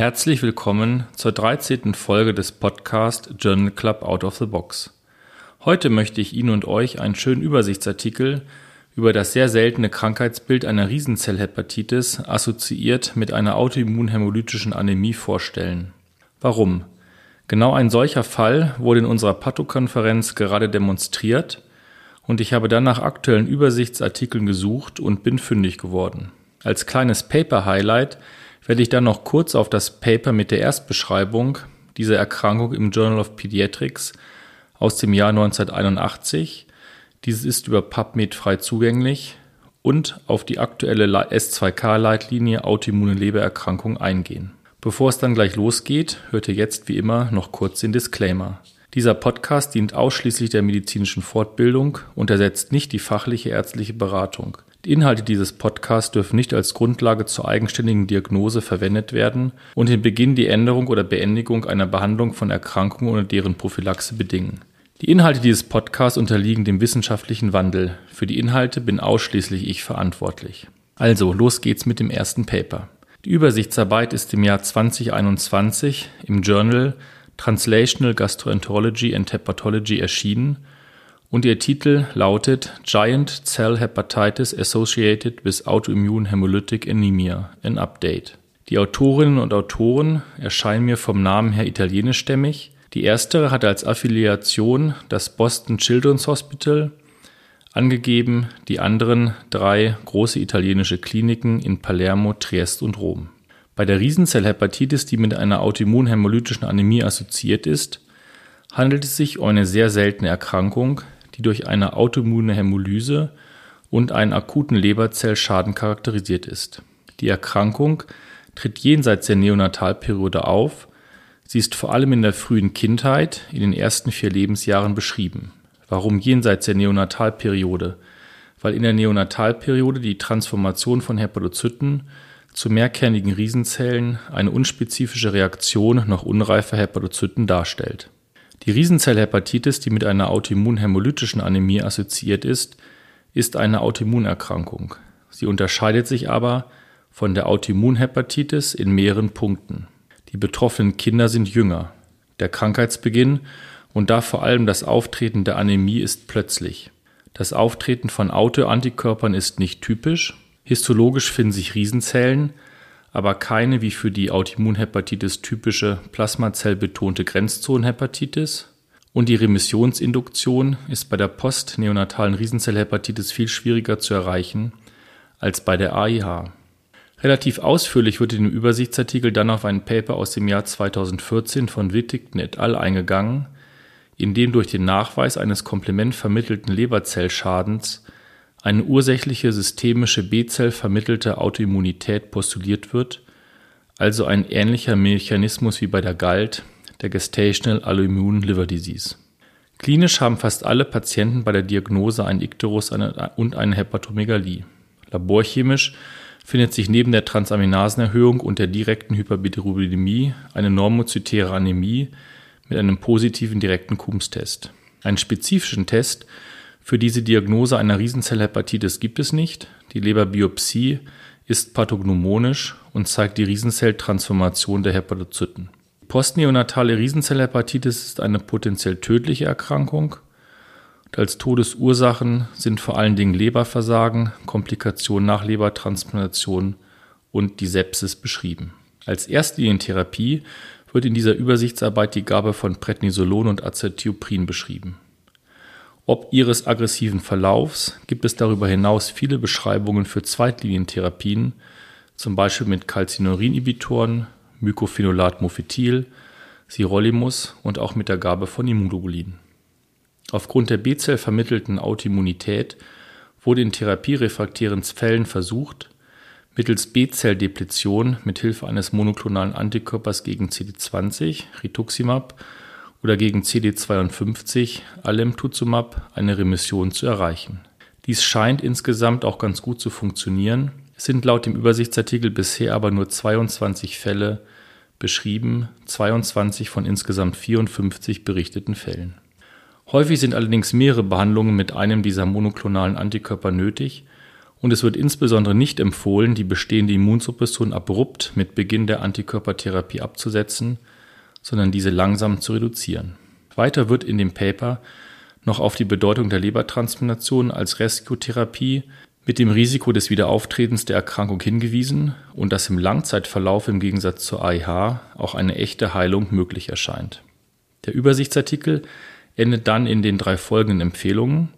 Herzlich willkommen zur 13. Folge des Podcast Journal Club Out of the Box. Heute möchte ich Ihnen und euch einen schönen Übersichtsartikel über das sehr seltene Krankheitsbild einer Riesenzellhepatitis assoziiert mit einer autoimmunhämolytischen Anämie vorstellen. Warum? Genau ein solcher Fall wurde in unserer Pathokonferenz gerade demonstriert und ich habe dann nach aktuellen Übersichtsartikeln gesucht und bin fündig geworden. Als kleines Paper-Highlight werde ich dann noch kurz auf das Paper mit der Erstbeschreibung dieser Erkrankung im Journal of Pediatrics aus dem Jahr 1981, dieses ist über PubMed frei zugänglich, und auf die aktuelle S2K-Leitlinie Autoimmune Lebererkrankung eingehen. Bevor es dann gleich losgeht, hört ihr jetzt wie immer noch kurz den Disclaimer. Dieser Podcast dient ausschließlich der medizinischen Fortbildung und ersetzt nicht die fachliche ärztliche Beratung. Die Inhalte dieses Podcasts dürfen nicht als Grundlage zur eigenständigen Diagnose verwendet werden und den Beginn, die Änderung oder Beendigung einer Behandlung von Erkrankungen oder deren Prophylaxe bedingen. Die Inhalte dieses Podcasts unterliegen dem wissenschaftlichen Wandel. Für die Inhalte bin ausschließlich ich verantwortlich. Also, los geht's mit dem ersten Paper. Die Übersichtsarbeit ist im Jahr 2021 im Journal Translational Gastroenterology and Hepatology erschienen und ihr Titel lautet Giant Cell Hepatitis Associated with Autoimmune Hemolytic Anemia, an Update. Die Autorinnen und Autoren erscheinen mir vom Namen her italienischstämmig. Die erstere hat als Affiliation das Boston Children's Hospital angegeben, die anderen drei große italienische Kliniken in Palermo, Triest und Rom. Bei der Riesenzellhepatitis, die mit einer autoimmunhämolytischen Anämie assoziiert ist, handelt es sich um eine sehr seltene Erkrankung, die durch eine autoimmune Hämolyse und einen akuten Leberzellschaden charakterisiert ist. Die Erkrankung tritt jenseits der Neonatalperiode auf. Sie ist vor allem in der frühen Kindheit, in den ersten vier Lebensjahren beschrieben. Warum jenseits der Neonatalperiode? Weil in der Neonatalperiode die Transformation von Hepatozyten zu mehrkernigen Riesenzellen eine unspezifische Reaktion noch unreifer Hepatozyten darstellt. Die Riesenzellhepatitis, die mit einer autoimmunhämolytischen Anämie assoziiert ist, ist eine Autoimmunerkrankung. Sie unterscheidet sich aber von der Autoimmunhepatitis in mehreren Punkten. Die betroffenen Kinder sind jünger. Der Krankheitsbeginn und da vor allem das Auftreten der Anämie ist plötzlich. Das Auftreten von Autoantikörpern ist nicht typisch. Histologisch finden sich Riesenzellen, aber keine wie für die Autoimmunhepatitis typische plasmazellbetonte Grenzzonenhepatitis. Und die Remissionsinduktion ist bei der postneonatalen Riesenzellhepatitis viel schwieriger zu erreichen als bei der AIH. Relativ ausführlich wird in dem Übersichtsartikel dann auf ein Paper aus dem Jahr 2014 von Wittigten et al. eingegangen, in dem durch den Nachweis eines komplementvermittelten Leberzellschadens eine ursächliche systemische B-Zell vermittelte Autoimmunität postuliert wird, also ein ähnlicher Mechanismus wie bei der GALT, der Gestational Alloimmune Liver Disease. Klinisch haben fast alle Patienten bei der Diagnose einen Ikterus und eine Hepatomegalie. Laborchemisch findet sich neben der Transaminasenerhöhung und der direkten Hyperbilirubinemie eine normozytäre Anämie mit einem positiven direkten Coombs-Test. Einen spezifischen Test für diese Diagnose einer Riesenzellhepatitis gibt es nicht. Die Leberbiopsie ist pathognomonisch und zeigt die Riesenzelltransformation der Hepatozyten. Postneonatale Riesenzellhepatitis ist eine potenziell tödliche Erkrankung. Und als Todesursachen sind vor allen Dingen Leberversagen, Komplikationen nach Lebertransplantation und die Sepsis beschrieben. Als Erstlinientherapie wird in dieser Übersichtsarbeit die Gabe von Prednisolon und Acetioprin beschrieben. Ob ihres aggressiven Verlaufs gibt es darüber hinaus viele Beschreibungen für Zweitlinientherapien, zum Beispiel mit Calcineurin-Inhibitoren, Mycophenolate Mofetil, Sirolimus und auch mit der Gabe von Immunoglobulin. Aufgrund der B-Zell vermittelten Autoimmunität wurde in therapierefraktären Fällen versucht, mittels B-Zell-Depletion mit Hilfe eines monoklonalen Antikörpers gegen CD20, Rituximab, oder gegen CD52 Alemtuzumab eine Remission zu erreichen. Dies scheint insgesamt auch ganz gut zu funktionieren, es sind laut dem Übersichtsartikel bisher aber nur 22 Fälle beschrieben, 22 von insgesamt 54 berichteten Fällen. Häufig sind allerdings mehrere Behandlungen mit einem dieser monoklonalen Antikörper nötig, Und es wird insbesondere nicht empfohlen, die bestehende Immunsuppression abrupt mit Beginn der Antikörpertherapie abzusetzen, sondern diese langsam zu reduzieren. Weiter wird in dem Paper noch auf die Bedeutung der Lebertransplantation als Rescue-Therapie mit dem Risiko des Wiederauftretens der Erkrankung hingewiesen und dass im Langzeitverlauf im Gegensatz zur AIH auch eine echte Heilung möglich erscheint. Der Übersichtsartikel endet dann in den drei folgenden Empfehlungen.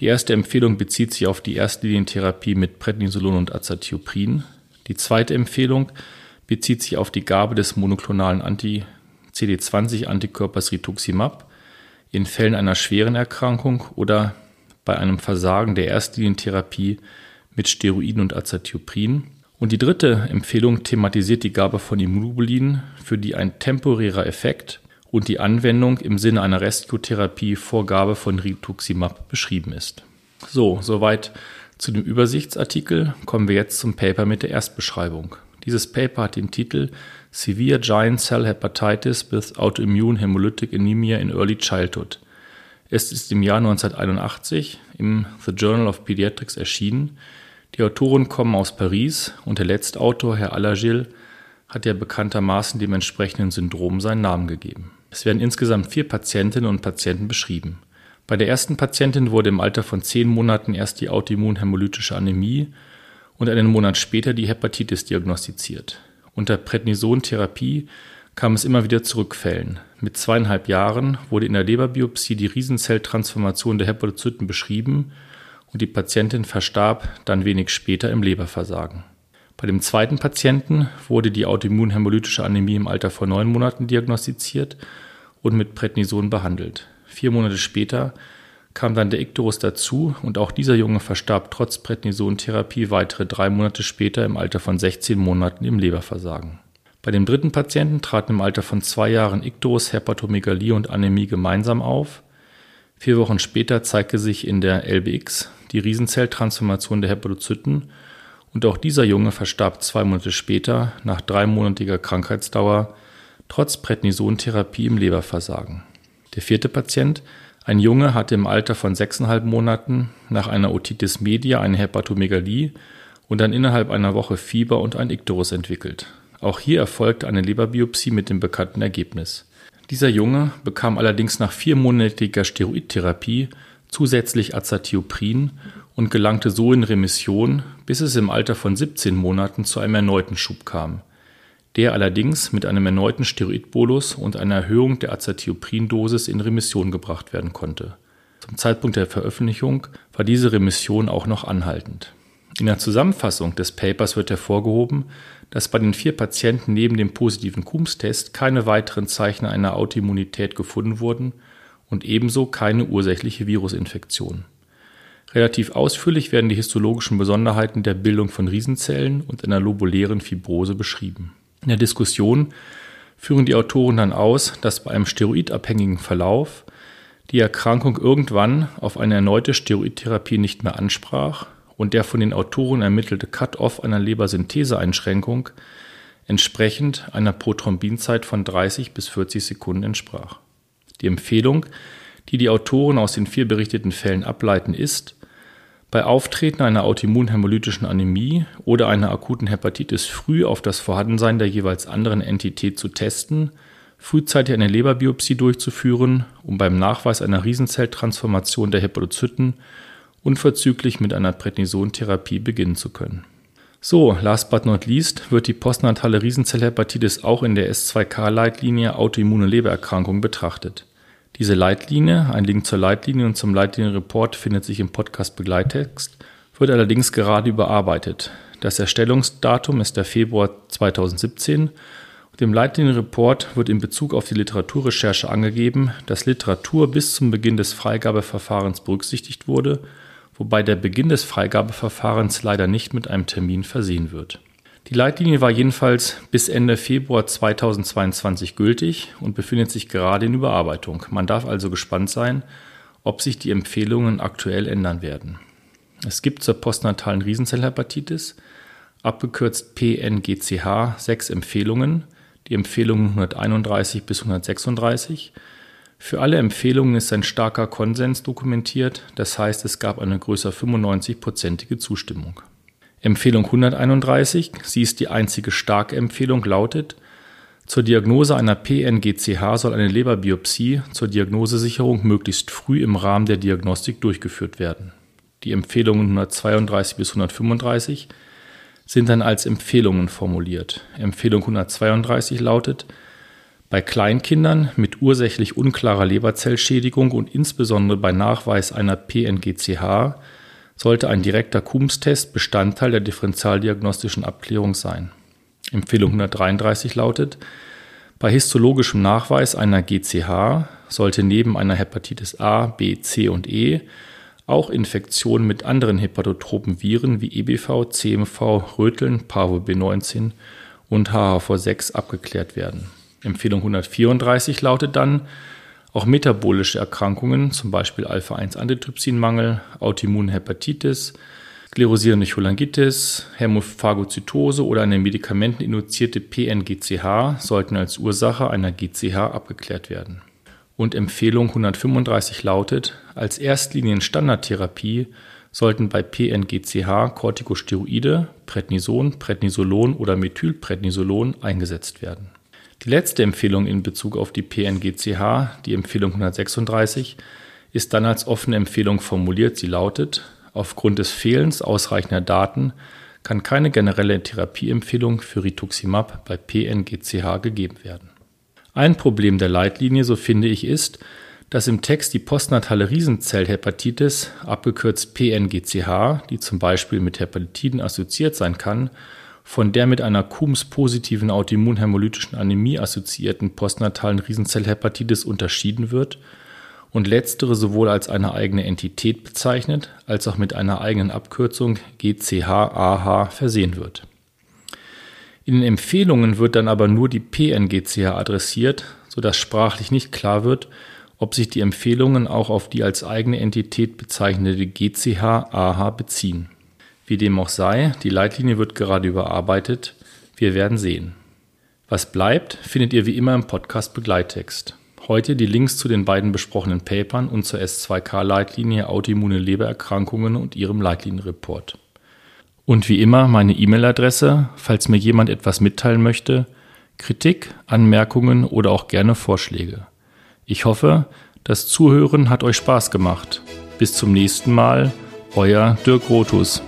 Die erste Empfehlung bezieht sich auf die Erstlinientherapie mit Prednisolon und Azathioprin. Die zweite Empfehlung bezieht sich auf die Gabe des monoklonalen Anti-CD20-Antikörpers Rituximab in Fällen einer schweren Erkrankung oder bei einem Versagen der Erstlinientherapie mit Steroiden und Azathioprin. Und die dritte Empfehlung thematisiert die Gabe von Immunoglobulin, für die ein temporärer Effekt und die Anwendung im Sinne einer Rescue-Therapie Vorgabe von Rituximab beschrieben ist. So, soweit zu dem Übersichtsartikel. Kommen wir jetzt zum Paper mit der Erstbeschreibung. Dieses Paper hat den Titel Severe Giant Cell Hepatitis with Autoimmune Hemolytic Anemia in Early Childhood. Es ist im Jahr 1981 im The Journal of Pediatrics erschienen. Die Autoren kommen aus Paris und der letzte Autor, Herr Allergil, hat ja bekanntermaßen dem entsprechenden Syndrom seinen Namen gegeben. Es werden insgesamt vier Patientinnen und Patienten beschrieben. Bei der ersten Patientin wurde im Alter von zehn Monaten erst die autoimmunhämolytische Anämie und einen Monat später die Hepatitis diagnostiziert. Unter Prednison-Therapie kam es immer wieder zu Rückfällen. Mit zweieinhalb Jahren wurde in der Leberbiopsie die Riesenzelltransformation der Hepatozyten beschrieben und die Patientin verstarb dann wenig später im Leberversagen. Bei dem zweiten Patienten wurde die autoimmunhämolytische Anämie im Alter von neun Monaten diagnostiziert und mit Prednison behandelt. Vier Monate später kam dann der Ikterus dazu und auch dieser Junge verstarb trotz Prednison-Therapie weitere drei Monate später im Alter von 16 Monaten im Leberversagen. Bei dem dritten Patienten traten im Alter von zwei Jahren Ikterus, Hepatomegalie und Anämie gemeinsam auf. Vier Wochen später zeigte sich in der LBX die Riesenzelltransformation der Hepatozyten und auch dieser Junge verstarb zwei Monate später nach dreimonatiger Krankheitsdauer trotz Prednisontherapie im Leberversagen. Der vierte Patient, ein Junge, hatte im Alter von sechseinhalb Monaten nach einer Otitis media eine Hepatomegalie und dann innerhalb einer Woche Fieber und ein Ikterus entwickelt. Auch hier erfolgte eine Leberbiopsie mit dem bekannten Ergebnis. Dieser Junge bekam allerdings nach viermonatiger Steroidtherapie zusätzlich Azathioprin und gelangte so in Remission, bis es im Alter von 17 Monaten zu einem erneuten Schub kam, der allerdings mit einem erneuten Steroidbolus und einer Erhöhung der Azathioprin-Dosis in Remission gebracht werden konnte. Zum Zeitpunkt der Veröffentlichung war diese Remission auch noch anhaltend. In der Zusammenfassung des Papers wird hervorgehoben, dass bei den vier Patienten neben dem positiven Coombs-Test keine weiteren Zeichen einer Autoimmunität gefunden wurden und ebenso keine ursächliche Virusinfektion. Relativ ausführlich werden die histologischen Besonderheiten der Bildung von Riesenzellen und einer lobulären Fibrose beschrieben. In der Diskussion führen die Autoren dann aus, dass bei einem steroidabhängigen Verlauf die Erkrankung irgendwann auf eine erneute Steroidtherapie nicht mehr ansprach und der von den Autoren ermittelte Cut-off einer Lebersyntheseeinschränkung entsprechend einer Prothrombinzeit von 30 bis 40 Sekunden entsprach. Die Empfehlung, die die Autoren aus den vier berichteten Fällen ableiten, ist, bei Auftreten einer autoimmunhämolytischen Anämie oder einer akuten Hepatitis früh auf das Vorhandensein der jeweils anderen Entität zu testen, frühzeitig eine Leberbiopsie durchzuführen, um beim Nachweis einer Riesenzelltransformation der Hepatozyten unverzüglich mit einer Prednisontherapie beginnen zu können. So, last but not least wird die postnatale Riesenzellhepatitis auch in der S2K-Leitlinie autoimmune Lebererkrankung betrachtet. Diese Leitlinie, ein Link zur Leitlinie und zum Leitlinienreport findet sich im Podcast-Begleittext, wird allerdings gerade überarbeitet. Das Erstellungsdatum ist der Februar 2017 und im Leitlinienreport wird in Bezug auf die Literaturrecherche angegeben, dass Literatur bis zum Beginn des Freigabeverfahrens berücksichtigt wurde wobei der Beginn des Freigabeverfahrens leider nicht mit einem Termin versehen wird. Die Leitlinie war jedenfalls bis Ende Februar 2022 gültig und befindet sich gerade in Überarbeitung. Man darf also gespannt sein, ob sich die Empfehlungen aktuell ändern werden. Es gibt zur postnatalen Riesenzellhepatitis, abgekürzt PNGCH, sechs Empfehlungen, die Empfehlungen 131 bis 136 Für alle Empfehlungen ist ein starker Konsens dokumentiert, das heißt es gab eine größer 95-prozentige Zustimmung. Empfehlung 131, sie ist die einzige starke Empfehlung, lautet, zur Diagnose einer PNGCH soll eine Leberbiopsie zur Diagnosesicherung möglichst früh im Rahmen der Diagnostik durchgeführt werden. Die Empfehlungen 132 bis 135 sind dann als Empfehlungen formuliert. Empfehlung 132 lautet, bei Kleinkindern mit ursächlich unklarer Leberzellschädigung und insbesondere bei Nachweis einer PNGCH sollte ein direkter Coombs-Test Bestandteil der differentialdiagnostischen Abklärung sein. Empfehlung 133 lautet, bei histologischem Nachweis einer GCH sollte neben einer Hepatitis A, B, C und E auch Infektionen mit anderen hepatotropen Viren wie EBV, CMV, Röteln, Parvo B19 und HHV6 abgeklärt werden. Empfehlung 134 lautet dann, auch metabolische Erkrankungen, zum Beispiel Alpha-1-Antitrypsinmangel, Autoimmunhepatitis, sklerosierende Cholangitis, Hämophagozytose oder eine medikamenteninduzierte PNGCH sollten als Ursache einer GCH abgeklärt werden. Und Empfehlung 135 lautet, als Erstlinien-Standardtherapie sollten bei PNGCH Corticosteroide, Prednison, Prednisolon oder Methylprednisolon eingesetzt werden. Die letzte Empfehlung in Bezug auf die PNGCH, die Empfehlung 136, ist dann als offene Empfehlung formuliert. Sie lautet, aufgrund des Fehlens ausreichender Daten kann keine generelle Therapieempfehlung für Rituximab bei PNGCH gegeben werden. Ein Problem der Leitlinie, so finde ich, ist, dass im Text die postnatale Riesenzellhepatitis, abgekürzt PNGCH, die zum Beispiel mit Hepatitiden assoziiert sein kann, von der mit einer Coombs-positiven autoimmunhämolytischen Anämie assoziierten postnatalen Riesenzellhepatitis unterschieden wird und letztere sowohl als eine eigene Entität bezeichnet, als auch mit einer eigenen Abkürzung GCH-AH versehen wird. In den Empfehlungen wird dann aber nur die PNGCH adressiert, sodass sprachlich nicht klar wird, ob sich die Empfehlungen auch auf die als eigene Entität bezeichnete GCH-AH beziehen. Wie dem auch sei, die Leitlinie wird gerade überarbeitet. Wir werden sehen. Was bleibt, findet ihr wie immer im Podcast Begleittext. Heute die Links zu den beiden besprochenen Papern und zur S2K-Leitlinie Autoimmune Lebererkrankungen und ihrem Leitlinienreport. Und wie immer meine E-Mail-Adresse, falls mir jemand etwas mitteilen möchte, Kritik, Anmerkungen oder auch gerne Vorschläge. Ich hoffe, das Zuhören hat euch Spaß gemacht. Bis zum nächsten Mal, euer Dirk Rotus.